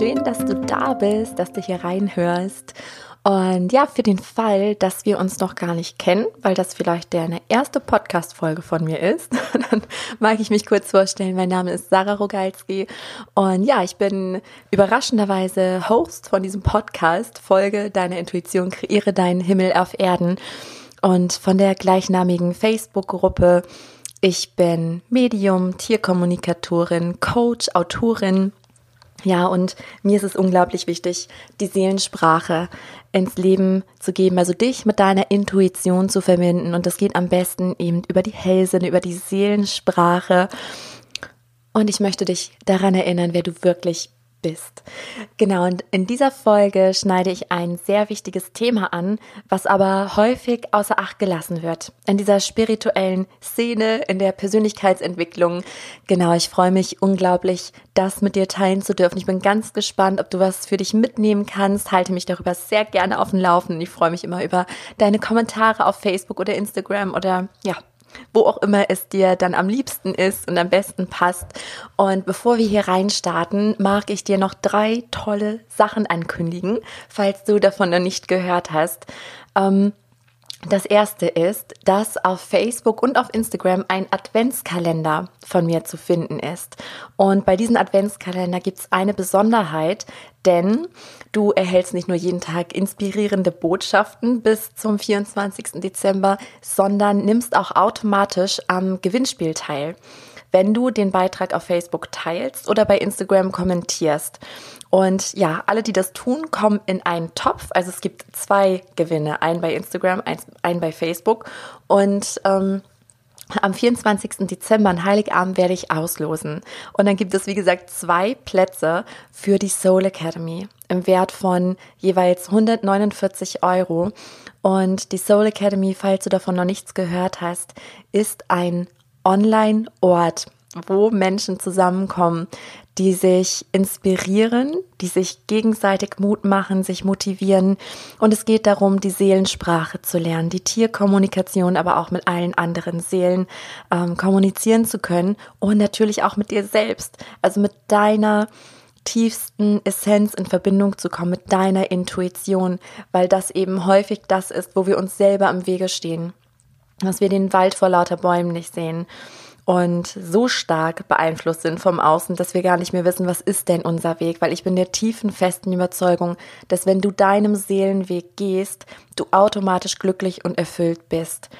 schön, dass du da bist, dass du hier reinhörst. Und ja, für den Fall, dass wir uns noch gar nicht kennen, weil das vielleicht deine erste Podcast-Folge von mir ist, dann mag ich mich kurz vorstellen. Mein Name ist Sarah Rogalski und ja, ich bin überraschenderweise Host von diesem Podcast, Folge Deine Intuition, kreiere deinen Himmel auf Erden und von der gleichnamigen Facebook-Gruppe. Ich bin Medium, Tierkommunikatorin, Coach, Autorin ja, und mir ist es unglaublich wichtig, die Seelensprache ins Leben zu geben, also dich mit deiner Intuition zu verbinden. Und das geht am besten eben über die Hellsinne, über die Seelensprache. Und ich möchte dich daran erinnern, wer du wirklich bist. Genau, und in dieser Folge schneide ich ein sehr wichtiges Thema an, was aber häufig außer Acht gelassen wird. In dieser spirituellen Szene, in der Persönlichkeitsentwicklung. Genau, ich freue mich unglaublich, das mit dir teilen zu dürfen. Ich bin ganz gespannt, ob du was für dich mitnehmen kannst. Halte mich darüber sehr gerne auf dem Laufenden. Ich freue mich immer über deine Kommentare auf Facebook oder Instagram oder ja, wo auch immer es dir dann am liebsten ist und am besten passt. Und bevor wir hier reinstarten, mag ich dir noch drei tolle Sachen ankündigen, falls du davon noch nicht gehört hast. Ähm, das erste ist, dass auf Facebook und auf Instagram ein Adventskalender von mir zu finden ist. Und bei diesem Adventskalender gibt es eine Besonderheit, denn du erhältst nicht nur jeden Tag inspirierende Botschaften bis zum 24. Dezember, sondern nimmst auch automatisch am Gewinnspiel teil wenn du den Beitrag auf Facebook teilst oder bei Instagram kommentierst. Und ja, alle, die das tun, kommen in einen Topf. Also es gibt zwei Gewinne, einen bei Instagram, einen bei Facebook. Und ähm, am 24. Dezember, an Heiligabend, werde ich auslosen. Und dann gibt es, wie gesagt, zwei Plätze für die Soul Academy im Wert von jeweils 149 Euro. Und die Soul Academy, falls du davon noch nichts gehört hast, ist ein Online-Ort, wo Menschen zusammenkommen, die sich inspirieren, die sich gegenseitig Mut machen, sich motivieren. Und es geht darum, die Seelensprache zu lernen, die Tierkommunikation, aber auch mit allen anderen Seelen ähm, kommunizieren zu können und natürlich auch mit dir selbst, also mit deiner tiefsten Essenz in Verbindung zu kommen, mit deiner Intuition, weil das eben häufig das ist, wo wir uns selber im Wege stehen, dass wir den Wald vor lauter Bäumen nicht sehen und so stark beeinflusst sind vom Außen, dass wir gar nicht mehr wissen, was ist denn unser Weg, weil ich bin der tiefen, festen Überzeugung, dass wenn du deinem Seelenweg gehst, du automatisch glücklich und erfüllt bist.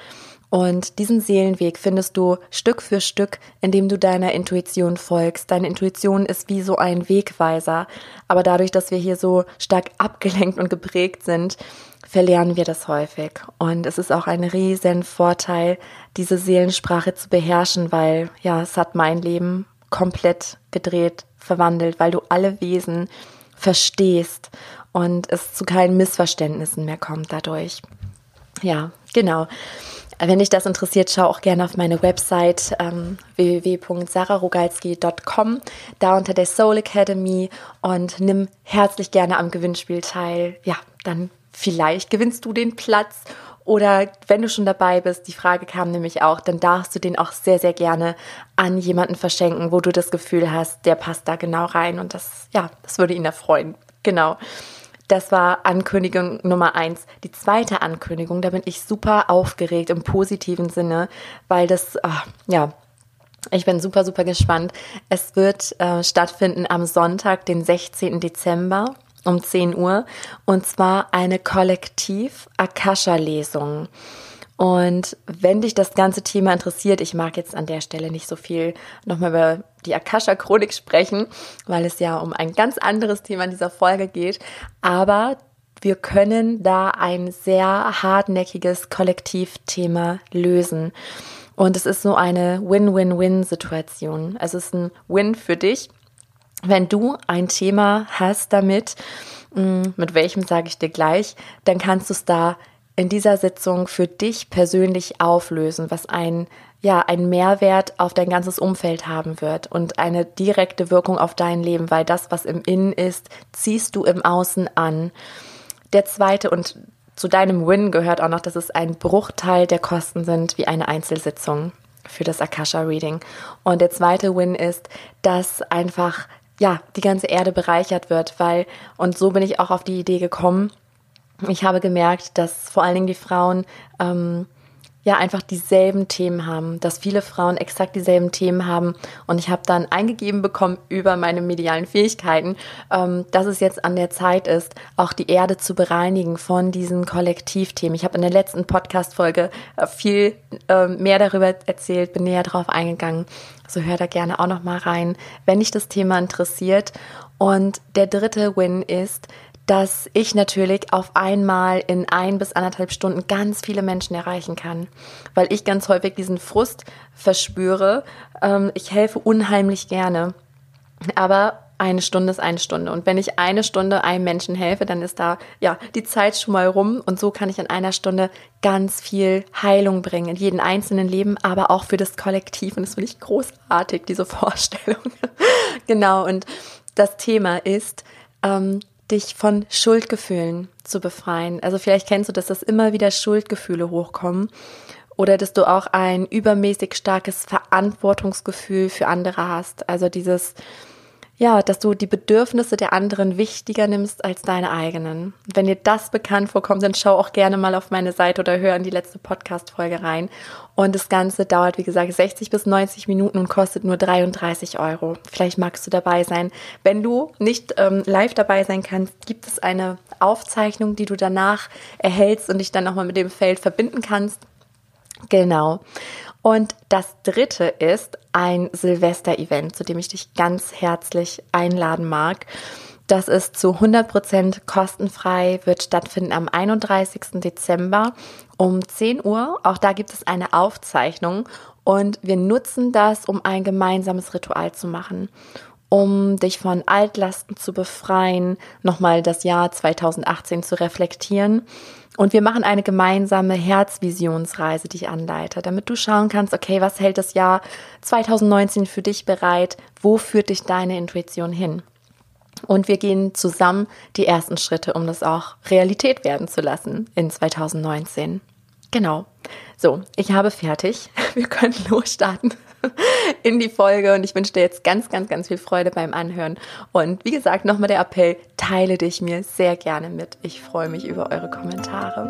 Und diesen Seelenweg findest du Stück für Stück, indem du deiner Intuition folgst. Deine Intuition ist wie so ein Wegweiser. Aber dadurch, dass wir hier so stark abgelenkt und geprägt sind, verlernen wir das häufig. Und es ist auch ein riesen Vorteil, diese Seelensprache zu beherrschen, weil ja, es hat mein Leben komplett gedreht, verwandelt, weil du alle Wesen verstehst und es zu keinen Missverständnissen mehr kommt dadurch. Ja, genau. Wenn dich das interessiert, schau auch gerne auf meine Website ähm, www.sararogalski.com, da unter der Soul Academy und nimm herzlich gerne am Gewinnspiel teil. Ja, dann vielleicht gewinnst du den Platz oder wenn du schon dabei bist, die Frage kam nämlich auch, dann darfst du den auch sehr, sehr gerne an jemanden verschenken, wo du das Gefühl hast, der passt da genau rein und das, ja, das würde ihn erfreuen. Genau. Das war Ankündigung Nummer eins. Die zweite Ankündigung, da bin ich super aufgeregt im positiven Sinne, weil das, ach, ja, ich bin super, super gespannt. Es wird äh, stattfinden am Sonntag, den 16. Dezember um 10 Uhr und zwar eine Kollektiv-Akasha-Lesung. Und wenn dich das ganze Thema interessiert, ich mag jetzt an der Stelle nicht so viel nochmal über die Akasha-Chronik sprechen, weil es ja um ein ganz anderes Thema in dieser Folge geht, aber wir können da ein sehr hartnäckiges Kollektivthema lösen. Und es ist so eine Win-Win-Win-Situation. Es ist ein Win für dich, wenn du ein Thema hast damit, mm, mit welchem sage ich dir gleich, dann kannst du es da in dieser Sitzung für dich persönlich auflösen, was ein ja, ein Mehrwert auf dein ganzes Umfeld haben wird und eine direkte Wirkung auf dein Leben, weil das, was im Innen ist, ziehst du im Außen an. Der zweite und zu deinem Win gehört auch noch, dass es ein Bruchteil der Kosten sind wie eine Einzelsitzung für das Akasha Reading. Und der zweite Win ist, dass einfach ja, die ganze Erde bereichert wird, weil, und so bin ich auch auf die Idee gekommen. Ich habe gemerkt, dass vor allen Dingen die Frauen ähm, ja einfach dieselben Themen haben, dass viele Frauen exakt dieselben Themen haben. Und ich habe dann eingegeben bekommen über meine medialen Fähigkeiten, ähm, dass es jetzt an der Zeit ist, auch die Erde zu bereinigen von diesen Kollektivthemen. Ich habe in der letzten Podcast-Folge äh, viel äh, mehr darüber erzählt, bin näher drauf eingegangen. Also hör da gerne auch noch mal rein, wenn dich das Thema interessiert. Und der dritte Win ist, dass ich natürlich auf einmal in ein bis anderthalb Stunden ganz viele Menschen erreichen kann, weil ich ganz häufig diesen Frust verspüre. Ähm, ich helfe unheimlich gerne, aber eine Stunde ist eine Stunde. Und wenn ich eine Stunde einem Menschen helfe, dann ist da ja die Zeit schon mal rum. Und so kann ich in einer Stunde ganz viel Heilung bringen in jeden einzelnen Leben, aber auch für das Kollektiv. Und das finde ich großartig, diese Vorstellung. genau. Und das Thema ist, ähm, dich von Schuldgefühlen zu befreien. Also vielleicht kennst du, dass das immer wieder Schuldgefühle hochkommen oder dass du auch ein übermäßig starkes Verantwortungsgefühl für andere hast. Also dieses ja, dass du die Bedürfnisse der anderen wichtiger nimmst als deine eigenen. Wenn dir das bekannt vorkommt, dann schau auch gerne mal auf meine Seite oder hör in die letzte Podcast-Folge rein. Und das Ganze dauert, wie gesagt, 60 bis 90 Minuten und kostet nur 33 Euro. Vielleicht magst du dabei sein. Wenn du nicht ähm, live dabei sein kannst, gibt es eine Aufzeichnung, die du danach erhältst und dich dann nochmal mit dem Feld verbinden kannst. Genau. Und das dritte ist ein Silvester-Event, zu dem ich dich ganz herzlich einladen mag. Das ist zu 100% kostenfrei, wird stattfinden am 31. Dezember um 10 Uhr. Auch da gibt es eine Aufzeichnung und wir nutzen das, um ein gemeinsames Ritual zu machen, um dich von Altlasten zu befreien, nochmal das Jahr 2018 zu reflektieren und wir machen eine gemeinsame Herzvisionsreise, die ich anleite, damit du schauen kannst, okay, was hält das Jahr 2019 für dich bereit? Wo führt dich deine Intuition hin? Und wir gehen zusammen die ersten Schritte, um das auch Realität werden zu lassen in 2019. Genau. So, ich habe fertig. Wir können losstarten in die Folge und ich wünsche dir jetzt ganz, ganz, ganz viel Freude beim Anhören. Und wie gesagt, nochmal der Appell, teile dich mir sehr gerne mit. Ich freue mich über eure Kommentare.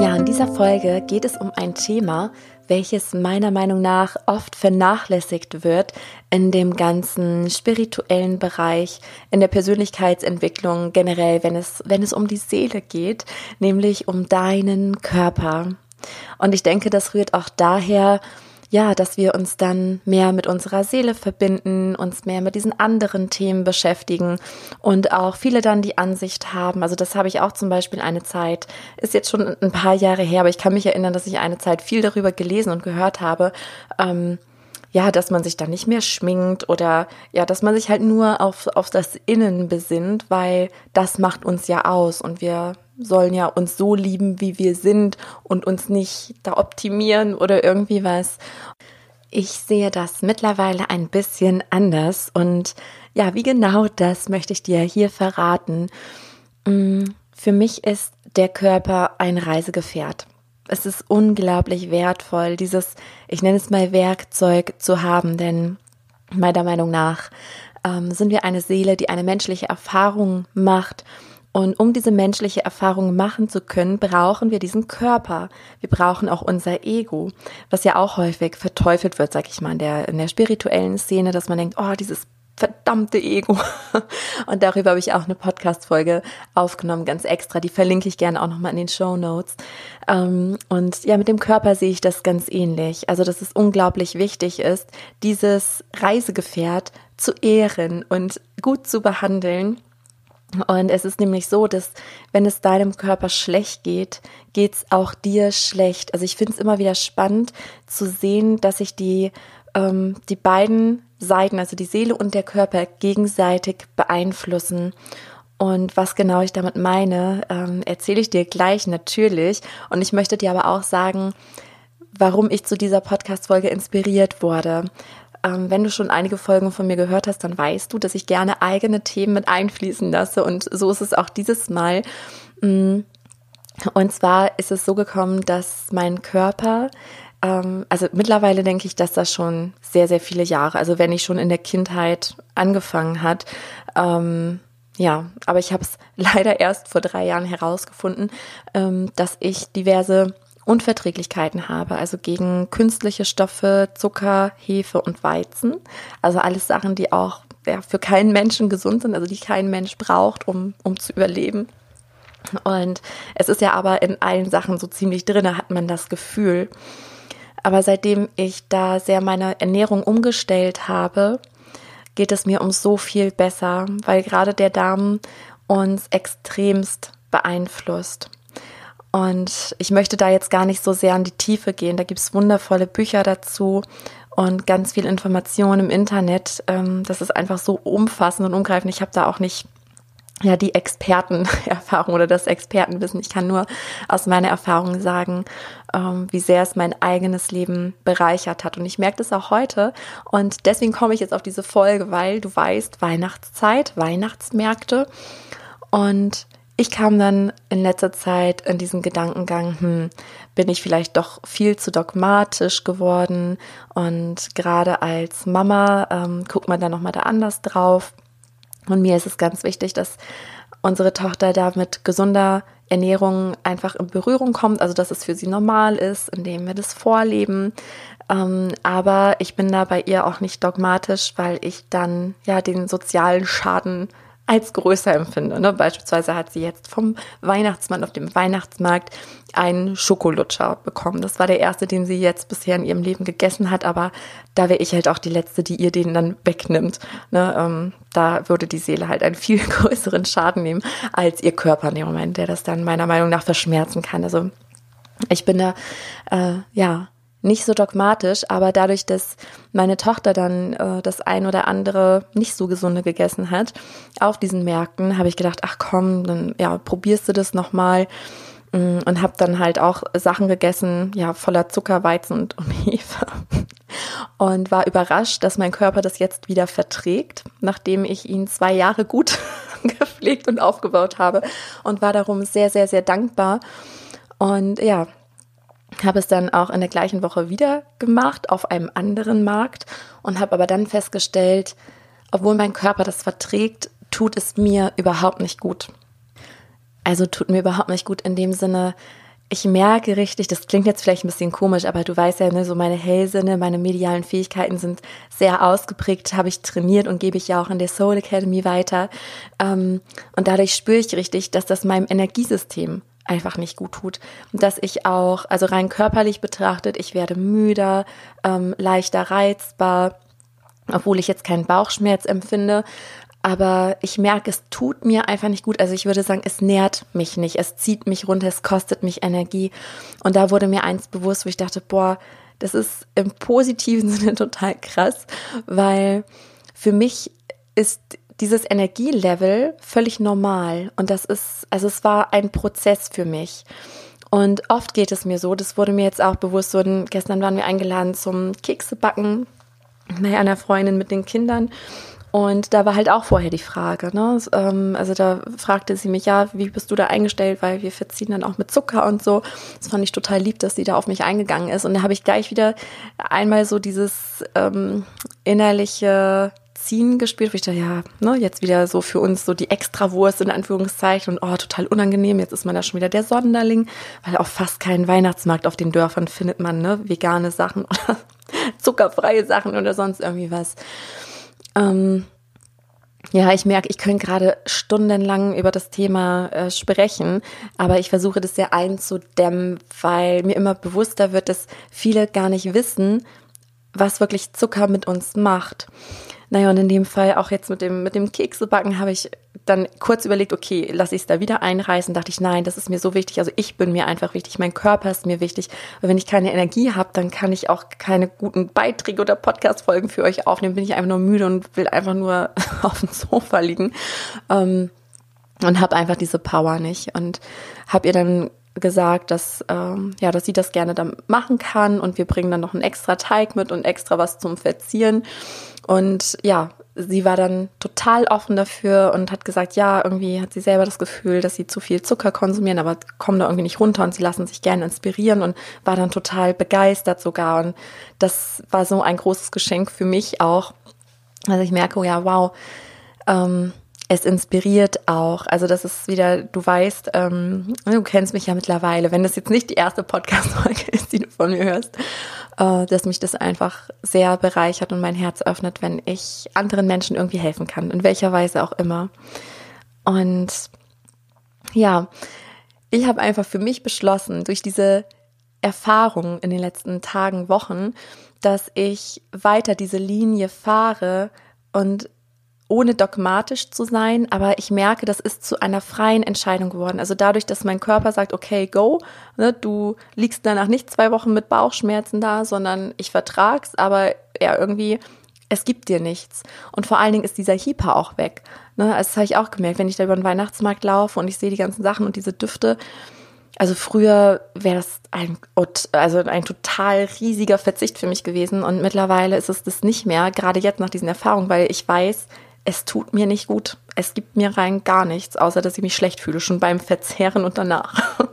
Ja, in dieser Folge geht es um ein Thema, welches meiner Meinung nach oft vernachlässigt wird in dem ganzen spirituellen Bereich, in der Persönlichkeitsentwicklung generell, wenn es, wenn es um die Seele geht, nämlich um deinen Körper. Und ich denke, das rührt auch daher, ja, dass wir uns dann mehr mit unserer Seele verbinden, uns mehr mit diesen anderen Themen beschäftigen und auch viele dann die Ansicht haben, also das habe ich auch zum Beispiel eine Zeit, ist jetzt schon ein paar Jahre her, aber ich kann mich erinnern, dass ich eine Zeit viel darüber gelesen und gehört habe, ähm, ja, dass man sich dann nicht mehr schminkt oder ja, dass man sich halt nur auf, auf das Innen besinnt, weil das macht uns ja aus und wir sollen ja uns so lieben, wie wir sind und uns nicht da optimieren oder irgendwie was. Ich sehe das mittlerweile ein bisschen anders und ja, wie genau das möchte ich dir hier verraten. Mm, für mich ist der Körper ein Reisegefährt. Es ist unglaublich wertvoll, dieses, ich nenne es mal Werkzeug zu haben, denn meiner Meinung nach ähm, sind wir eine Seele, die eine menschliche Erfahrung macht und um diese menschliche Erfahrung machen zu können, brauchen wir diesen Körper. Wir brauchen auch unser Ego, was ja auch häufig verteufelt wird, sag ich mal, in der, in der spirituellen Szene, dass man denkt, oh, dieses verdammte Ego. Und darüber habe ich auch eine Podcast-Folge aufgenommen, ganz extra. Die verlinke ich gerne auch nochmal in den Show Notes. Ähm, und ja, mit dem Körper sehe ich das ganz ähnlich. Also, dass es unglaublich wichtig ist, dieses Reisegefährt zu ehren und gut zu behandeln und es ist nämlich so, dass wenn es deinem Körper schlecht geht, geht's auch dir schlecht. Also ich finde es immer wieder spannend zu sehen, dass sich die, ähm, die beiden Seiten, also die Seele und der Körper, gegenseitig beeinflussen. Und was genau ich damit meine, ähm, erzähle ich dir gleich natürlich. Und ich möchte dir aber auch sagen, warum ich zu dieser Podcast-Folge inspiriert wurde. Ähm, wenn du schon einige Folgen von mir gehört hast, dann weißt du, dass ich gerne eigene Themen mit einfließen lasse. Und so ist es auch dieses Mal. Mm. Und zwar ist es so gekommen, dass mein Körper ähm, also mittlerweile denke ich, dass das schon sehr, sehr viele Jahre, also wenn ich schon in der Kindheit angefangen hat, ähm, ja, aber ich habe es leider erst vor drei Jahren herausgefunden, ähm, dass ich diverse Unverträglichkeiten habe, also gegen künstliche Stoffe, Zucker, Hefe und Weizen. Also alles Sachen, die auch ja, für keinen Menschen gesund sind, also die kein Mensch braucht, um, um zu überleben. Und es ist ja aber in allen Sachen so ziemlich drin, hat man das Gefühl. Aber seitdem ich da sehr meine Ernährung umgestellt habe, geht es mir um so viel besser, weil gerade der Darm uns extremst beeinflusst. Und ich möchte da jetzt gar nicht so sehr an die Tiefe gehen. Da gibt es wundervolle Bücher dazu und ganz viel Information im Internet. Ähm, das ist einfach so umfassend und umgreifend. Ich habe da auch nicht ja die Expertenerfahrung oder das Expertenwissen. Ich kann nur aus meiner Erfahrung sagen, ähm, wie sehr es mein eigenes Leben bereichert hat. Und ich merke das auch heute. Und deswegen komme ich jetzt auf diese Folge, weil du weißt, Weihnachtszeit, Weihnachtsmärkte. Und ich kam dann in letzter Zeit in diesen Gedankengang, hm, bin ich vielleicht doch viel zu dogmatisch geworden und gerade als Mama ähm, guckt man da nochmal da anders drauf und mir ist es ganz wichtig, dass unsere Tochter da mit gesunder Ernährung einfach in Berührung kommt, also dass es für sie normal ist, indem wir das vorleben. Ähm, aber ich bin da bei ihr auch nicht dogmatisch, weil ich dann ja den sozialen Schaden als größer empfinde. Ne? Beispielsweise hat sie jetzt vom Weihnachtsmann auf dem Weihnachtsmarkt einen Schokolutscher bekommen. Das war der erste, den sie jetzt bisher in ihrem Leben gegessen hat, aber da wäre ich halt auch die Letzte, die ihr den dann wegnimmt. Ne? Ähm, da würde die Seele halt einen viel größeren Schaden nehmen als ihr Körper in dem Moment, der das dann meiner Meinung nach verschmerzen kann. Also ich bin da, äh, ja, nicht so dogmatisch, aber dadurch, dass meine Tochter dann äh, das ein oder andere nicht so gesunde gegessen hat auf diesen Märkten, habe ich gedacht, ach komm, dann ja, probierst du das nochmal mm, und habe dann halt auch Sachen gegessen, ja, voller Zucker, Weizen und, und Hefe. Und war überrascht, dass mein Körper das jetzt wieder verträgt, nachdem ich ihn zwei Jahre gut gepflegt und aufgebaut habe und war darum sehr, sehr, sehr dankbar. Und ja, habe es dann auch in der gleichen Woche wieder gemacht auf einem anderen Markt und habe aber dann festgestellt, obwohl mein Körper das verträgt, tut es mir überhaupt nicht gut. Also tut mir überhaupt nicht gut in dem Sinne, ich merke richtig, das klingt jetzt vielleicht ein bisschen komisch, aber du weißt ja, ne, so meine Hellsinne, meine medialen Fähigkeiten sind sehr ausgeprägt, habe ich trainiert und gebe ich ja auch in der Soul Academy weiter. Ähm, und dadurch spüre ich richtig, dass das meinem Energiesystem einfach nicht gut tut. Dass ich auch, also rein körperlich betrachtet, ich werde müder, ähm, leichter reizbar, obwohl ich jetzt keinen Bauchschmerz empfinde. Aber ich merke, es tut mir einfach nicht gut. Also ich würde sagen, es nährt mich nicht. Es zieht mich runter, es kostet mich Energie. Und da wurde mir eins bewusst, wo ich dachte, boah, das ist im positiven Sinne total krass, weil für mich ist dieses Energielevel völlig normal. Und das ist, also es war ein Prozess für mich. Und oft geht es mir so, das wurde mir jetzt auch bewusst, so, gestern waren wir eingeladen zum Keksebacken bei einer Freundin mit den Kindern. Und da war halt auch vorher die Frage, ne? Ähm, also da fragte sie mich, ja, wie bist du da eingestellt, weil wir verziehen dann auch mit Zucker und so. Das fand ich total lieb, dass sie da auf mich eingegangen ist. Und da habe ich gleich wieder einmal so dieses ähm, innerliche Ziehen gespielt, wo ich dachte, ja, ne, jetzt wieder so für uns so die Extrawurst in Anführungszeichen und oh, total unangenehm, jetzt ist man da schon wieder der Sonderling, weil auch fast keinen Weihnachtsmarkt auf den Dörfern findet man, ne, vegane Sachen oder zuckerfreie Sachen oder sonst irgendwie was. Ähm, ja, ich merke, ich könnte gerade stundenlang über das Thema äh, sprechen, aber ich versuche das sehr einzudämmen, weil mir immer bewusster wird, dass viele gar nicht wissen, was wirklich Zucker mit uns macht. Naja, und in dem Fall auch jetzt mit dem, mit dem Keksebacken habe ich dann kurz überlegt, okay, lasse ich es da wieder einreißen? Dachte ich, nein, das ist mir so wichtig. Also ich bin mir einfach wichtig, mein Körper ist mir wichtig. Weil wenn ich keine Energie habe, dann kann ich auch keine guten Beiträge oder Podcast-Folgen für euch aufnehmen. Bin ich einfach nur müde und will einfach nur auf dem Sofa liegen. Ähm, und habe einfach diese Power nicht. Und habe ihr dann gesagt, dass, ähm, ja, dass sie das gerne dann machen kann und wir bringen dann noch einen extra Teig mit und extra was zum Verzieren. Und ja, sie war dann total offen dafür und hat gesagt, ja, irgendwie hat sie selber das Gefühl, dass sie zu viel Zucker konsumieren, aber kommen da irgendwie nicht runter und sie lassen sich gerne inspirieren und war dann total begeistert sogar. Und das war so ein großes Geschenk für mich auch. Also ich merke, oh ja, wow, ähm, es inspiriert auch. Also das ist wieder, du weißt, ähm, du kennst mich ja mittlerweile, wenn das jetzt nicht die erste Podcast-Folge ist, die du von mir hörst, äh, dass mich das einfach sehr bereichert und mein Herz öffnet, wenn ich anderen Menschen irgendwie helfen kann, in welcher Weise auch immer. Und ja, ich habe einfach für mich beschlossen, durch diese Erfahrung in den letzten Tagen, Wochen, dass ich weiter diese Linie fahre und ohne dogmatisch zu sein, aber ich merke, das ist zu einer freien Entscheidung geworden. Also dadurch, dass mein Körper sagt, okay, go, ne, du liegst danach nicht zwei Wochen mit Bauchschmerzen da, sondern ich vertrag's, aber ja, irgendwie, es gibt dir nichts. Und vor allen Dingen ist dieser Hyper auch weg. Ne? Also das habe ich auch gemerkt, wenn ich da über den Weihnachtsmarkt laufe und ich sehe die ganzen Sachen und diese Düfte. Also früher wäre das ein, also ein total riesiger Verzicht für mich gewesen und mittlerweile ist es das nicht mehr, gerade jetzt nach diesen Erfahrungen, weil ich weiß, es tut mir nicht gut. Es gibt mir rein gar nichts, außer dass ich mich schlecht fühle, schon beim Verzehren und danach.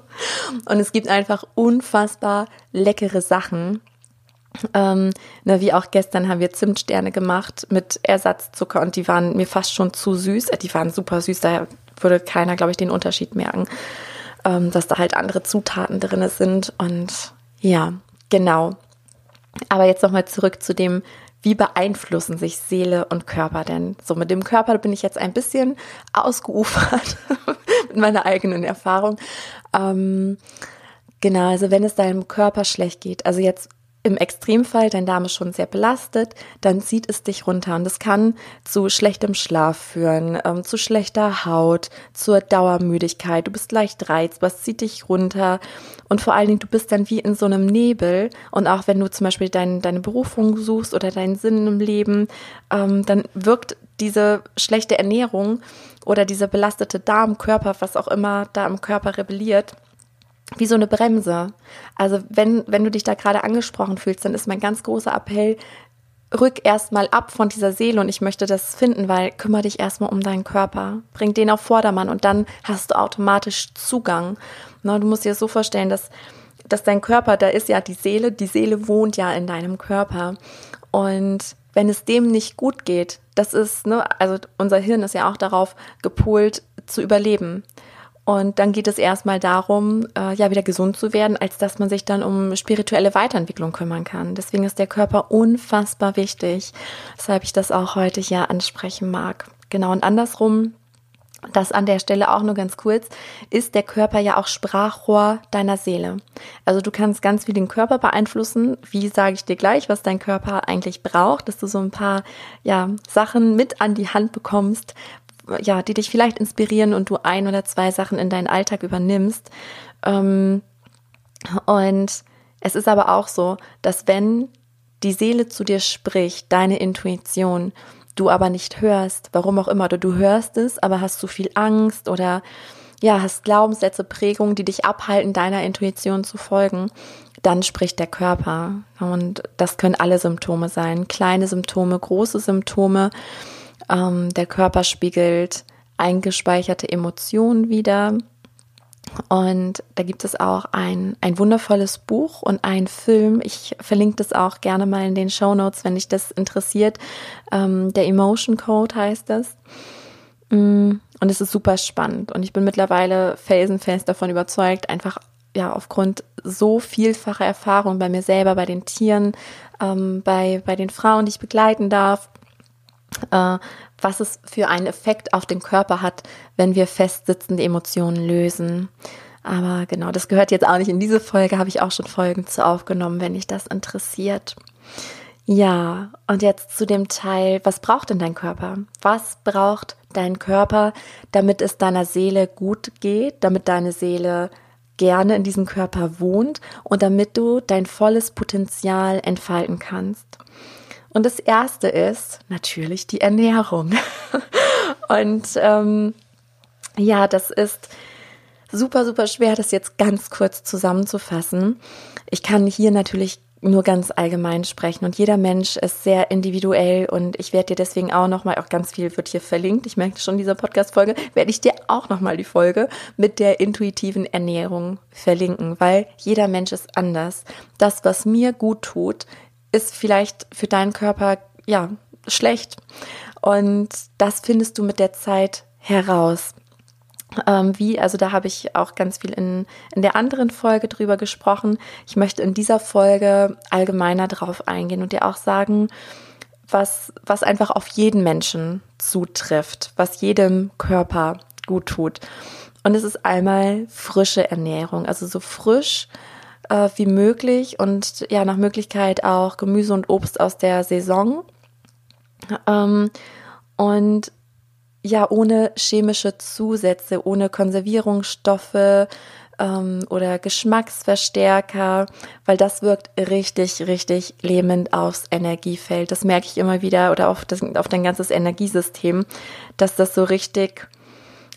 Und es gibt einfach unfassbar leckere Sachen. Ähm, ne, wie auch gestern haben wir Zimtsterne gemacht mit Ersatzzucker und die waren mir fast schon zu süß. Die waren super süß, da würde keiner, glaube ich, den Unterschied merken, ähm, dass da halt andere Zutaten drin sind. Und ja, genau. Aber jetzt nochmal zurück zu dem wie beeinflussen sich Seele und Körper denn? So mit dem Körper bin ich jetzt ein bisschen ausgeufert mit meiner eigenen Erfahrung. Ähm, genau, also wenn es deinem Körper schlecht geht, also jetzt im Extremfall dein Darm ist schon sehr belastet, dann zieht es dich runter. Und das kann zu schlechtem Schlaf führen, ähm, zu schlechter Haut, zur Dauermüdigkeit. Du bist leicht reizbar, es zieht dich runter. Und vor allen Dingen du bist dann wie in so einem Nebel. Und auch wenn du zum Beispiel dein, deine Berufung suchst oder deinen Sinn im Leben, ähm, dann wirkt diese schlechte Ernährung oder dieser belastete Darm, Körper, was auch immer da im Körper rebelliert, wie so eine Bremse. Also wenn, wenn du dich da gerade angesprochen fühlst, dann ist mein ganz großer Appell, rück erstmal ab von dieser Seele und ich möchte das finden, weil kümmere dich erstmal um deinen Körper. Bring den auf Vordermann und dann hast du automatisch Zugang. Na, du musst dir das so vorstellen, dass, dass dein Körper, da ist ja die Seele, die Seele wohnt ja in deinem Körper. Und wenn es dem nicht gut geht, das ist, ne, also unser Hirn ist ja auch darauf gepolt zu überleben. Und dann geht es erstmal darum, äh, ja, wieder gesund zu werden, als dass man sich dann um spirituelle Weiterentwicklung kümmern kann. Deswegen ist der Körper unfassbar wichtig, weshalb ich das auch heute hier ansprechen mag. Genau, und andersrum, das an der Stelle auch nur ganz kurz, ist der Körper ja auch Sprachrohr deiner Seele. Also du kannst ganz viel den Körper beeinflussen. Wie sage ich dir gleich, was dein Körper eigentlich braucht, dass du so ein paar ja, Sachen mit an die Hand bekommst, ja, die dich vielleicht inspirieren und du ein oder zwei Sachen in deinen Alltag übernimmst. Ähm, und es ist aber auch so, dass wenn die Seele zu dir spricht, deine Intuition, du aber nicht hörst, warum auch immer, oder du hörst es, aber hast zu viel Angst oder ja, hast Glaubenssätze, Prägungen, die dich abhalten, deiner Intuition zu folgen, dann spricht der Körper. Und das können alle Symptome sein. Kleine Symptome, große Symptome. Ähm, der Körper spiegelt eingespeicherte Emotionen wieder. Und da gibt es auch ein, ein wundervolles Buch und ein Film. Ich verlinke das auch gerne mal in den Show Notes, wenn dich das interessiert. Ähm, der Emotion Code heißt das. Mm, und es ist super spannend. Und ich bin mittlerweile felsenfest davon überzeugt, einfach ja aufgrund so vielfacher Erfahrung bei mir selber, bei den Tieren, ähm, bei, bei den Frauen, die ich begleiten darf, äh, was es für einen Effekt auf den Körper hat, wenn wir festsitzende Emotionen lösen. Aber genau, das gehört jetzt auch nicht in diese Folge, habe ich auch schon Folgen zu aufgenommen, wenn dich das interessiert. Ja, und jetzt zu dem Teil, was braucht denn dein Körper? Was braucht dein Körper, damit es deiner Seele gut geht, damit deine Seele gerne in diesem Körper wohnt und damit du dein volles Potenzial entfalten kannst? Und das erste ist natürlich die Ernährung. Und ähm, ja, das ist super, super schwer, das jetzt ganz kurz zusammenzufassen. Ich kann hier natürlich nur ganz allgemein sprechen. Und jeder Mensch ist sehr individuell und ich werde dir deswegen auch nochmal, auch ganz viel wird hier verlinkt. Ich merke schon, dieser Podcast-Folge werde ich dir auch nochmal die Folge mit der intuitiven Ernährung verlinken, weil jeder Mensch ist anders. Das, was mir gut tut, ist vielleicht für deinen Körper, ja, schlecht. Und das findest du mit der Zeit heraus. Ähm, wie, also da habe ich auch ganz viel in, in der anderen Folge drüber gesprochen. Ich möchte in dieser Folge allgemeiner drauf eingehen und dir auch sagen, was, was einfach auf jeden Menschen zutrifft, was jedem Körper gut tut. Und es ist einmal frische Ernährung, also so frisch äh, wie möglich und ja, nach Möglichkeit auch Gemüse und Obst aus der Saison. Ähm, und ja, ohne chemische Zusätze, ohne Konservierungsstoffe ähm, oder Geschmacksverstärker, weil das wirkt richtig, richtig lähmend aufs Energiefeld. Das merke ich immer wieder oder auf, das, auf dein ganzes Energiesystem, dass das so richtig,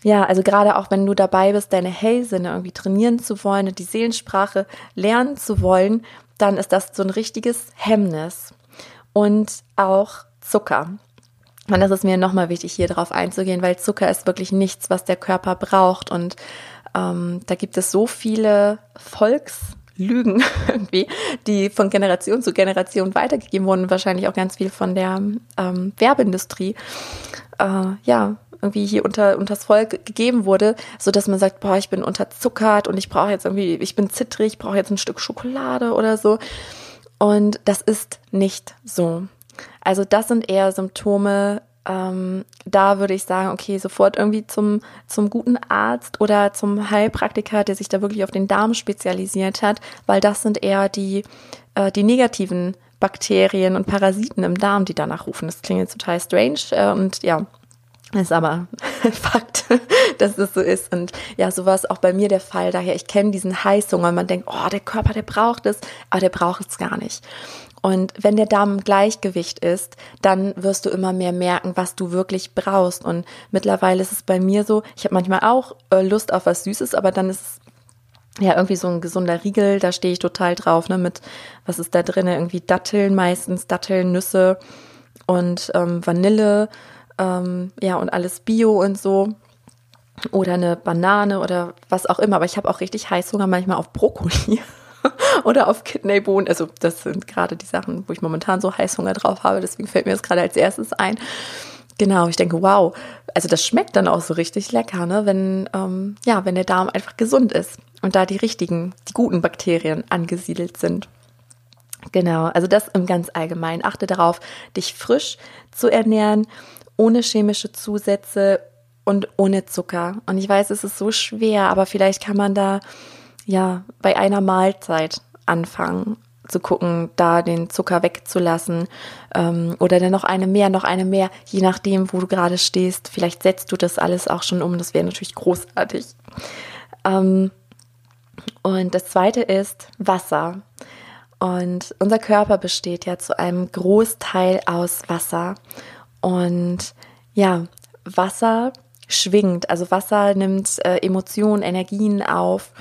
ja, also gerade auch wenn du dabei bist, deine Hellsinne irgendwie trainieren zu wollen und die Seelensprache lernen zu wollen, dann ist das so ein richtiges Hemmnis. Und auch Zucker. Und das ist mir nochmal wichtig, hier drauf einzugehen, weil Zucker ist wirklich nichts, was der Körper braucht. Und ähm, da gibt es so viele Volkslügen irgendwie, die von Generation zu Generation weitergegeben wurden, wahrscheinlich auch ganz viel von der ähm, Werbeindustrie. Äh, ja, irgendwie hier unter unters Volk gegeben wurde, so dass man sagt, boah, ich bin unterzuckert und ich brauche jetzt irgendwie, ich bin zittrig, ich brauche jetzt ein Stück Schokolade oder so. Und das ist nicht so. Also das sind eher Symptome, ähm, da würde ich sagen, okay, sofort irgendwie zum, zum guten Arzt oder zum Heilpraktiker, der sich da wirklich auf den Darm spezialisiert hat, weil das sind eher die, äh, die negativen Bakterien und Parasiten im Darm, die danach rufen. Das klingt jetzt total strange äh, und ja, ist aber Fakt, dass es so ist. Und ja, so war es auch bei mir der Fall. Daher, ich kenne diesen Heißhunger. Man denkt, oh, der Körper, der braucht es, aber der braucht es gar nicht. Und wenn der Darm im Gleichgewicht ist, dann wirst du immer mehr merken, was du wirklich brauchst. Und mittlerweile ist es bei mir so, ich habe manchmal auch äh, Lust auf was Süßes, aber dann ist es ja irgendwie so ein gesunder Riegel, da stehe ich total drauf, ne, mit, was ist da drin? Irgendwie Datteln meistens, Datteln, Nüsse und ähm, Vanille, ähm, ja, und alles Bio und so oder eine Banane oder was auch immer. Aber ich habe auch richtig Heißhunger manchmal auf Brokkoli. oder auf Kidneybohnen. Also das sind gerade die Sachen, wo ich momentan so Heißhunger drauf habe. Deswegen fällt mir das gerade als erstes ein. Genau, ich denke, wow, also das schmeckt dann auch so richtig lecker, ne? wenn, ähm, ja, wenn der Darm einfach gesund ist und da die richtigen, die guten Bakterien angesiedelt sind. Genau, also das im ganz Allgemeinen. Achte darauf, dich frisch zu ernähren, ohne chemische Zusätze und ohne Zucker. Und ich weiß, es ist so schwer, aber vielleicht kann man da ja, bei einer Mahlzeit anfangen zu gucken, da den Zucker wegzulassen ähm, oder dann noch eine mehr, noch eine mehr, je nachdem, wo du gerade stehst. Vielleicht setzt du das alles auch schon um, das wäre natürlich großartig. Ähm, und das zweite ist Wasser. Und unser Körper besteht ja zu einem Großteil aus Wasser. Und ja, Wasser schwingt. Also Wasser nimmt äh, Emotionen, Energien auf.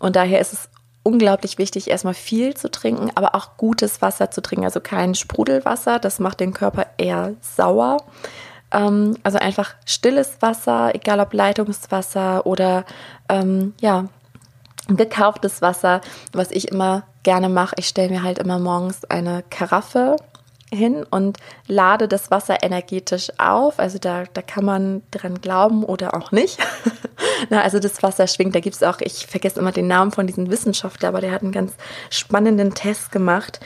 Und daher ist es unglaublich wichtig, erstmal viel zu trinken, aber auch gutes Wasser zu trinken. Also kein Sprudelwasser, das macht den Körper eher sauer. Ähm, also einfach stilles Wasser, egal ob Leitungswasser oder ähm, ja, gekauftes Wasser. Was ich immer gerne mache, ich stelle mir halt immer morgens eine Karaffe hin und lade das Wasser energetisch auf. Also da, da kann man dran glauben oder auch nicht. Na, also das Wasser schwingt. Da gibt es auch, ich vergesse immer den Namen von diesem Wissenschaftler, aber der hat einen ganz spannenden Test gemacht.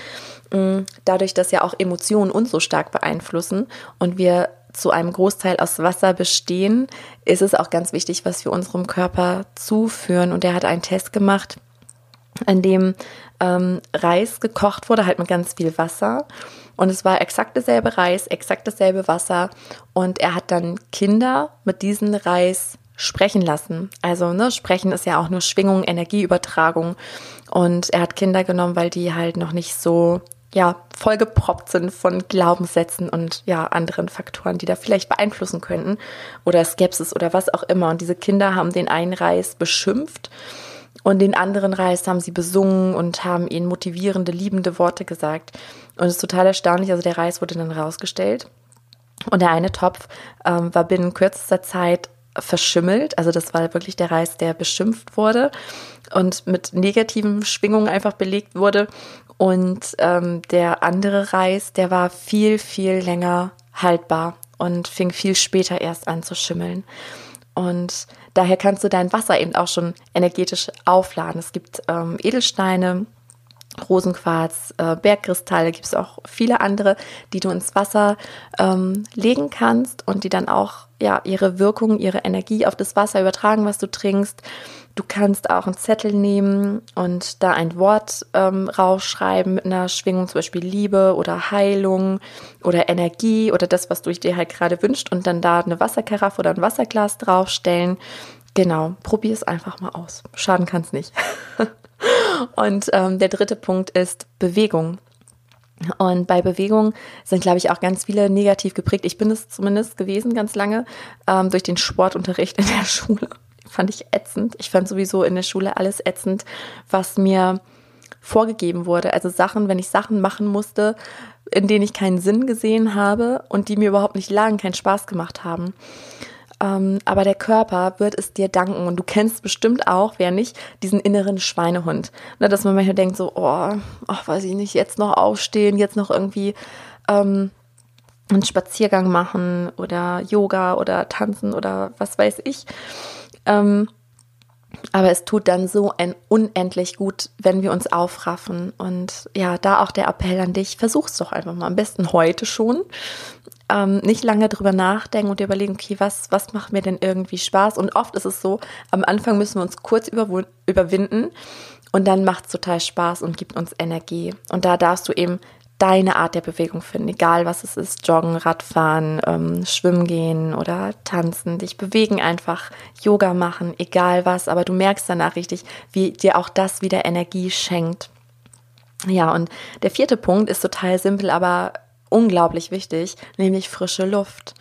Mm, dadurch, dass ja auch Emotionen uns so stark beeinflussen und wir zu einem Großteil aus Wasser bestehen, ist es auch ganz wichtig, was wir unserem Körper zuführen. Und er hat einen Test gemacht, in dem ähm, Reis gekocht wurde, halt mit ganz viel Wasser. Und es war exakt dasselbe Reis, exakt dasselbe Wasser. Und er hat dann Kinder mit diesem Reis sprechen lassen. Also, ne, sprechen ist ja auch nur Schwingung, Energieübertragung. Und er hat Kinder genommen, weil die halt noch nicht so, ja, vollgeproppt sind von Glaubenssätzen und ja, anderen Faktoren, die da vielleicht beeinflussen könnten. Oder Skepsis oder was auch immer. Und diese Kinder haben den einen Reis beschimpft Und den anderen Reis haben sie besungen und haben ihnen motivierende, liebende Worte gesagt. Und es ist total erstaunlich. Also der Reis wurde dann rausgestellt. Und der eine Topf ähm, war binnen kürzester Zeit verschimmelt. Also das war wirklich der Reis, der beschimpft wurde und mit negativen Schwingungen einfach belegt wurde. Und ähm, der andere Reis, der war viel, viel länger haltbar und fing viel später erst an zu schimmeln. Und daher kannst du dein Wasser eben auch schon energetisch aufladen. Es gibt ähm, Edelsteine, Rosenquarz, äh, Bergkristalle, gibt es auch viele andere, die du ins Wasser ähm, legen kannst und die dann auch ja ihre Wirkung, ihre Energie auf das Wasser übertragen, was du trinkst. Du kannst auch einen Zettel nehmen und da ein Wort ähm, rausschreiben mit einer Schwingung, zum Beispiel Liebe oder Heilung oder Energie oder das, was du dir halt gerade wünscht und dann da eine Wasserkaraffe oder ein Wasserglas draufstellen. Genau, probier es einfach mal aus. Schaden kann es nicht. und ähm, der dritte Punkt ist Bewegung. Und bei Bewegung sind, glaube ich, auch ganz viele negativ geprägt. Ich bin es zumindest gewesen ganz lange ähm, durch den Sportunterricht in der Schule fand ich ätzend. Ich fand sowieso in der Schule alles ätzend, was mir vorgegeben wurde. Also Sachen, wenn ich Sachen machen musste, in denen ich keinen Sinn gesehen habe und die mir überhaupt nicht lagen, keinen Spaß gemacht haben. Ähm, aber der Körper wird es dir danken und du kennst bestimmt auch, wer nicht, diesen inneren Schweinehund. Ne, dass man manchmal denkt so, oh, ach, weiß ich nicht, jetzt noch aufstehen, jetzt noch irgendwie ähm, einen Spaziergang machen oder Yoga oder tanzen oder was weiß ich. Ähm, aber es tut dann so ein unendlich gut, wenn wir uns aufraffen. Und ja, da auch der Appell an dich, versuch's doch einfach mal. Am besten heute schon. Ähm, nicht lange drüber nachdenken und überlegen, okay, was, was macht mir denn irgendwie Spaß? Und oft ist es so, am Anfang müssen wir uns kurz überwinden und dann macht es total Spaß und gibt uns Energie. Und da darfst du eben deine Art der Bewegung finden, egal was es ist, joggen, Radfahren, ähm, schwimmen gehen oder tanzen, dich bewegen einfach, Yoga machen, egal was, aber du merkst danach richtig, wie dir auch das wieder Energie schenkt. Ja, und der vierte Punkt ist total simpel, aber unglaublich wichtig, nämlich frische Luft.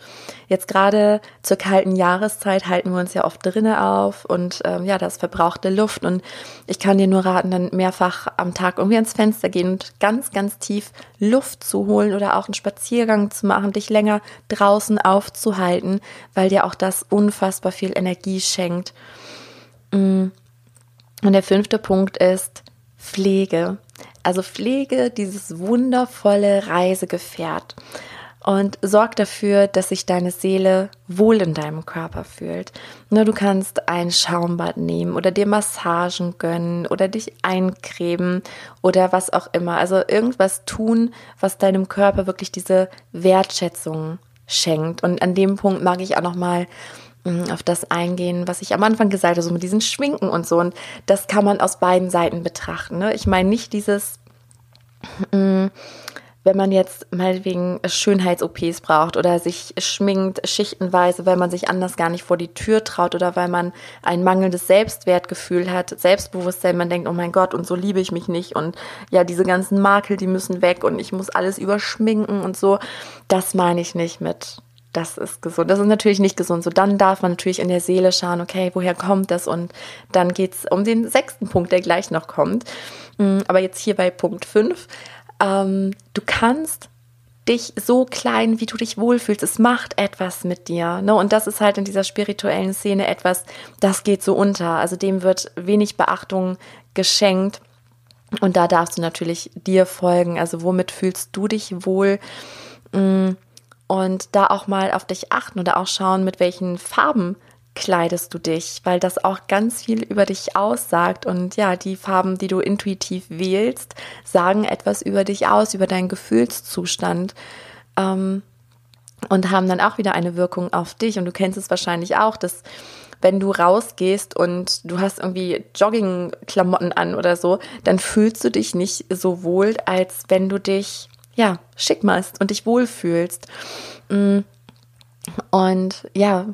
Jetzt gerade zur kalten Jahreszeit halten wir uns ja oft drinnen auf und ähm, ja, das verbrauchte Luft. Und ich kann dir nur raten, dann mehrfach am Tag irgendwie ans Fenster gehen und ganz, ganz tief Luft zu holen oder auch einen Spaziergang zu machen, dich länger draußen aufzuhalten, weil dir auch das unfassbar viel Energie schenkt. Mm. Und der fünfte Punkt ist Pflege. Also pflege dieses wundervolle Reisegefährt und sorg dafür, dass sich deine Seele wohl in deinem Körper fühlt. Nur du kannst ein Schaumbad nehmen oder dir Massagen gönnen oder dich eincremen oder was auch immer. Also irgendwas tun, was deinem Körper wirklich diese Wertschätzung schenkt. Und an dem Punkt mag ich auch noch mal auf das eingehen, was ich am Anfang gesagt habe, so mit diesen Schminken und so. Und das kann man aus beiden Seiten betrachten. Ne? Ich meine nicht dieses Mm, wenn man jetzt meinetwegen Schönheits-OPs braucht oder sich schminkt schichtenweise, weil man sich anders gar nicht vor die Tür traut oder weil man ein mangelndes Selbstwertgefühl hat, Selbstbewusstsein, man denkt, oh mein Gott, und so liebe ich mich nicht und ja, diese ganzen Makel, die müssen weg und ich muss alles überschminken und so. Das meine ich nicht mit das ist gesund. Das ist natürlich nicht gesund. So, dann darf man natürlich in der Seele schauen, okay, woher kommt das? Und dann geht es um den sechsten Punkt, der gleich noch kommt. Mm, aber jetzt hier bei Punkt 5. Ähm, du kannst dich so klein, wie du dich wohlfühlst. Es macht etwas mit dir. Ne? Und das ist halt in dieser spirituellen Szene etwas, das geht so unter. Also dem wird wenig Beachtung geschenkt. Und da darfst du natürlich dir folgen. Also womit fühlst du dich wohl? Mm, und da auch mal auf dich achten oder auch schauen, mit welchen Farben kleidest du dich, weil das auch ganz viel über dich aussagt. Und ja, die Farben, die du intuitiv wählst, sagen etwas über dich aus, über deinen Gefühlszustand. Ähm, und haben dann auch wieder eine Wirkung auf dich. Und du kennst es wahrscheinlich auch, dass wenn du rausgehst und du hast irgendwie Joggingklamotten an oder so, dann fühlst du dich nicht so wohl, als wenn du dich ja schick machst und dich wohlfühlst. Mm. Und ja,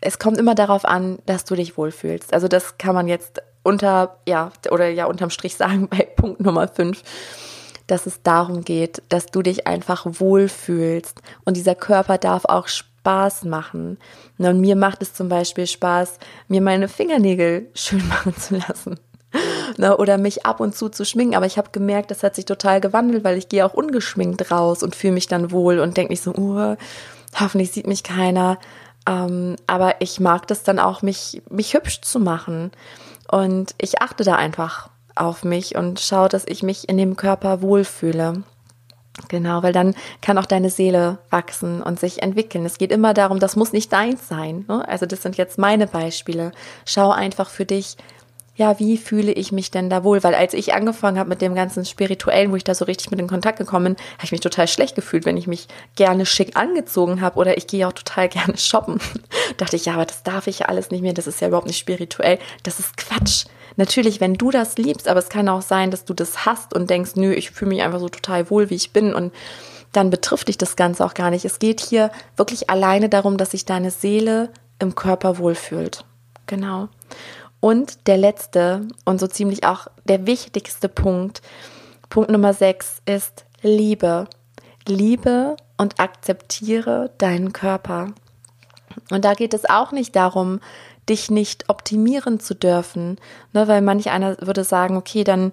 es kommt immer darauf an, dass du dich wohlfühlst. Also das kann man jetzt unter, ja, oder ja, unterm Strich sagen bei Punkt Nummer 5, dass es darum geht, dass du dich einfach wohlfühlst. Und dieser Körper darf auch Spaß machen. Und mir macht es zum Beispiel Spaß, mir meine Fingernägel schön machen zu lassen. Ne, oder mich ab und zu zu schminken. Aber ich habe gemerkt, das hat sich total gewandelt, weil ich gehe auch ungeschminkt raus und fühle mich dann wohl und denke nicht so, uh, hoffentlich sieht mich keiner. Ähm, aber ich mag das dann auch, mich, mich hübsch zu machen. Und ich achte da einfach auf mich und schaue, dass ich mich in dem Körper wohlfühle. Genau, weil dann kann auch deine Seele wachsen und sich entwickeln. Es geht immer darum, das muss nicht deins sein. Ne? Also das sind jetzt meine Beispiele. Schau einfach für dich, ja, wie fühle ich mich denn da wohl? Weil als ich angefangen habe mit dem ganzen Spirituellen, wo ich da so richtig mit in Kontakt gekommen bin, habe ich mich total schlecht gefühlt, wenn ich mich gerne schick angezogen habe oder ich gehe auch total gerne shoppen. Dachte ich, ja, aber das darf ich ja alles nicht mehr, das ist ja überhaupt nicht spirituell. Das ist Quatsch. Natürlich, wenn du das liebst, aber es kann auch sein, dass du das hast und denkst, nö, ich fühle mich einfach so total wohl, wie ich bin und dann betrifft dich das Ganze auch gar nicht. Es geht hier wirklich alleine darum, dass sich deine Seele im Körper wohlfühlt. Genau. Und der letzte und so ziemlich auch der wichtigste Punkt, Punkt Nummer sechs, ist Liebe. Liebe und akzeptiere deinen Körper. Und da geht es auch nicht darum, dich nicht optimieren zu dürfen, ne, weil manch einer würde sagen, okay, dann,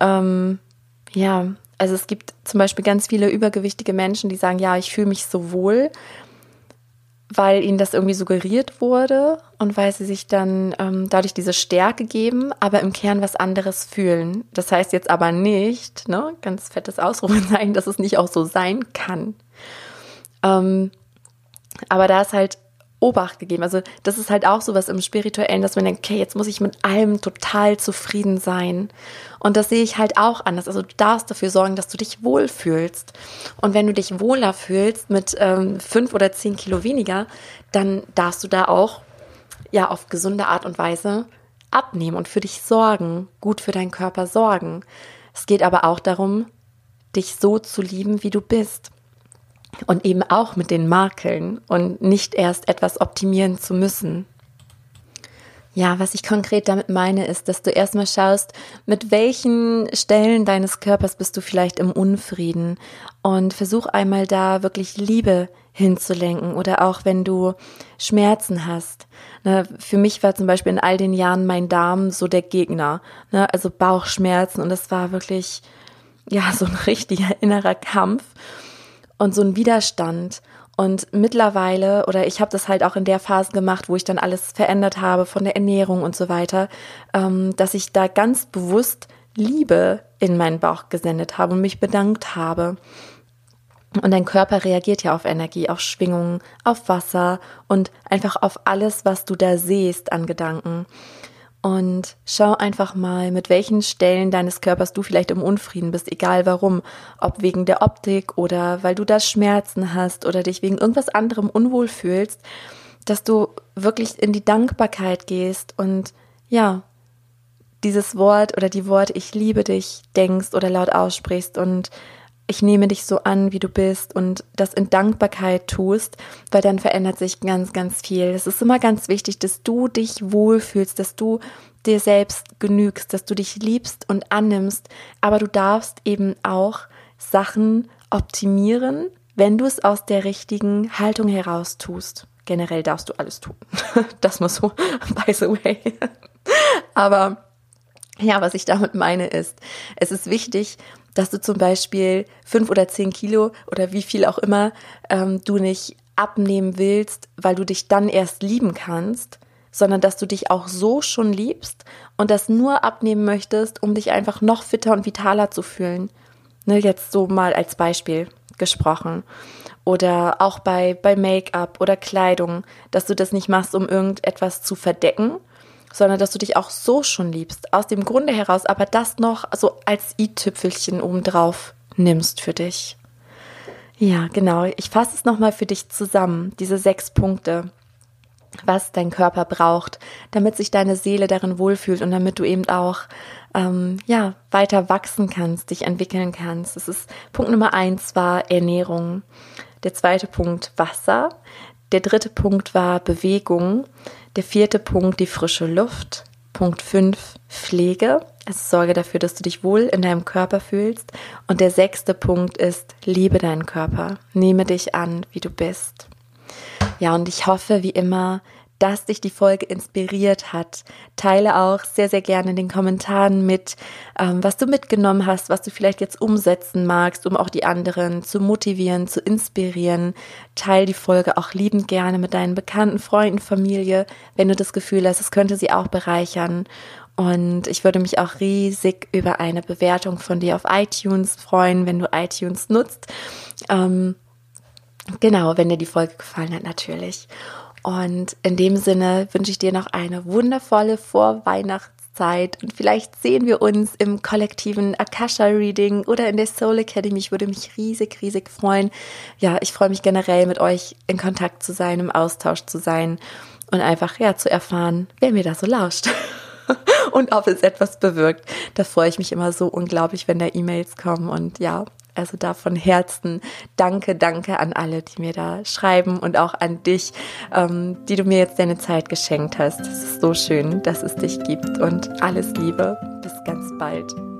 ähm, ja, also es gibt zum Beispiel ganz viele übergewichtige Menschen, die sagen, ja, ich fühle mich so wohl, weil ihnen das irgendwie suggeriert wurde und weil sie sich dann ähm, dadurch diese Stärke geben, aber im Kern was anderes fühlen. Das heißt jetzt aber nicht, ne, ganz fettes Ausrufezeichen, dass es nicht auch so sein kann. Ähm, aber da ist halt Obacht gegeben. Also das ist halt auch sowas im Spirituellen, dass man denkt, okay, jetzt muss ich mit allem total zufrieden sein. Und das sehe ich halt auch anders. Also du darfst dafür sorgen, dass du dich wohlfühlst. Und wenn du dich wohler fühlst mit ähm, fünf oder zehn Kilo weniger, dann darfst du da auch ja auf gesunde Art und Weise abnehmen und für dich sorgen, gut für deinen Körper sorgen. Es geht aber auch darum, dich so zu lieben, wie du bist und eben auch mit den Makeln und nicht erst etwas optimieren zu müssen. Ja, was ich konkret damit meine, ist, dass du erstmal schaust, mit welchen Stellen deines Körpers bist du vielleicht im Unfrieden und versuch einmal da wirklich Liebe hinzulenken oder auch wenn du Schmerzen hast. Ne, für mich war zum Beispiel in all den Jahren mein Darm so der Gegner, ne, also Bauchschmerzen und das war wirklich ja so ein richtiger innerer Kampf und so ein Widerstand. Und mittlerweile, oder ich habe das halt auch in der Phase gemacht, wo ich dann alles verändert habe von der Ernährung und so weiter, ähm, dass ich da ganz bewusst Liebe in meinen Bauch gesendet habe und mich bedankt habe. Und dein Körper reagiert ja auf Energie, auf Schwingungen, auf Wasser und einfach auf alles, was du da siehst an Gedanken. Und schau einfach mal, mit welchen Stellen deines Körpers du vielleicht im Unfrieden bist, egal warum. Ob wegen der Optik oder weil du da Schmerzen hast oder dich wegen irgendwas anderem unwohl fühlst, dass du wirklich in die Dankbarkeit gehst und ja, dieses Wort oder die Worte ich liebe dich denkst oder laut aussprichst und ich nehme dich so an, wie du bist und das in Dankbarkeit tust, weil dann verändert sich ganz, ganz viel. Es ist immer ganz wichtig, dass du dich wohlfühlst, dass du dir selbst genügst, dass du dich liebst und annimmst, aber du darfst eben auch Sachen optimieren, wenn du es aus der richtigen Haltung heraus tust. Generell darfst du alles tun. Das muss so, by the way. Aber ja, was ich damit meine ist, es ist wichtig, dass du zum Beispiel fünf oder zehn Kilo oder wie viel auch immer ähm, du nicht abnehmen willst, weil du dich dann erst lieben kannst, sondern dass du dich auch so schon liebst und das nur abnehmen möchtest, um dich einfach noch fitter und vitaler zu fühlen. Ne, jetzt so mal als Beispiel gesprochen. Oder auch bei, bei Make-up oder Kleidung, dass du das nicht machst, um irgendetwas zu verdecken, sondern dass du dich auch so schon liebst, aus dem Grunde heraus, aber das noch so als i-Tüpfelchen obendrauf nimmst für dich. Ja, genau. Ich fasse es nochmal für dich zusammen, diese sechs Punkte, was dein Körper braucht, damit sich deine Seele darin wohlfühlt und damit du eben auch ähm, ja weiter wachsen kannst, dich entwickeln kannst. Das ist Punkt Nummer eins war Ernährung. Der zweite Punkt Wasser. Der dritte Punkt war Bewegung. Der vierte Punkt, die frische Luft. Punkt 5, Pflege. Also sorge dafür, dass du dich wohl in deinem Körper fühlst. Und der sechste Punkt ist, liebe deinen Körper. Nehme dich an, wie du bist. Ja, und ich hoffe, wie immer, dass dich die Folge inspiriert hat. Teile auch sehr, sehr gerne in den Kommentaren mit, ähm, was du mitgenommen hast, was du vielleicht jetzt umsetzen magst, um auch die anderen zu motivieren, zu inspirieren. Teil die Folge auch liebend gerne mit deinen Bekannten, Freunden, Familie, wenn du das Gefühl hast, es könnte sie auch bereichern. Und ich würde mich auch riesig über eine Bewertung von dir auf iTunes freuen, wenn du iTunes nutzt. Ähm, genau, wenn dir die Folge gefallen hat, natürlich. Und in dem Sinne wünsche ich dir noch eine wundervolle Vorweihnachtszeit und vielleicht sehen wir uns im kollektiven Akasha Reading oder in der Soul Academy. Ich würde mich riesig, riesig freuen. Ja, ich freue mich generell mit euch in Kontakt zu sein, im Austausch zu sein und einfach ja zu erfahren, wer mir da so lauscht. und ob es etwas bewirkt. Da freue ich mich immer so unglaublich, wenn da E-Mails kommen und ja, also da von Herzen danke, danke an alle, die mir da schreiben und auch an dich, ähm, die du mir jetzt deine Zeit geschenkt hast. Es ist so schön, dass es dich gibt und alles Liebe. Bis ganz bald.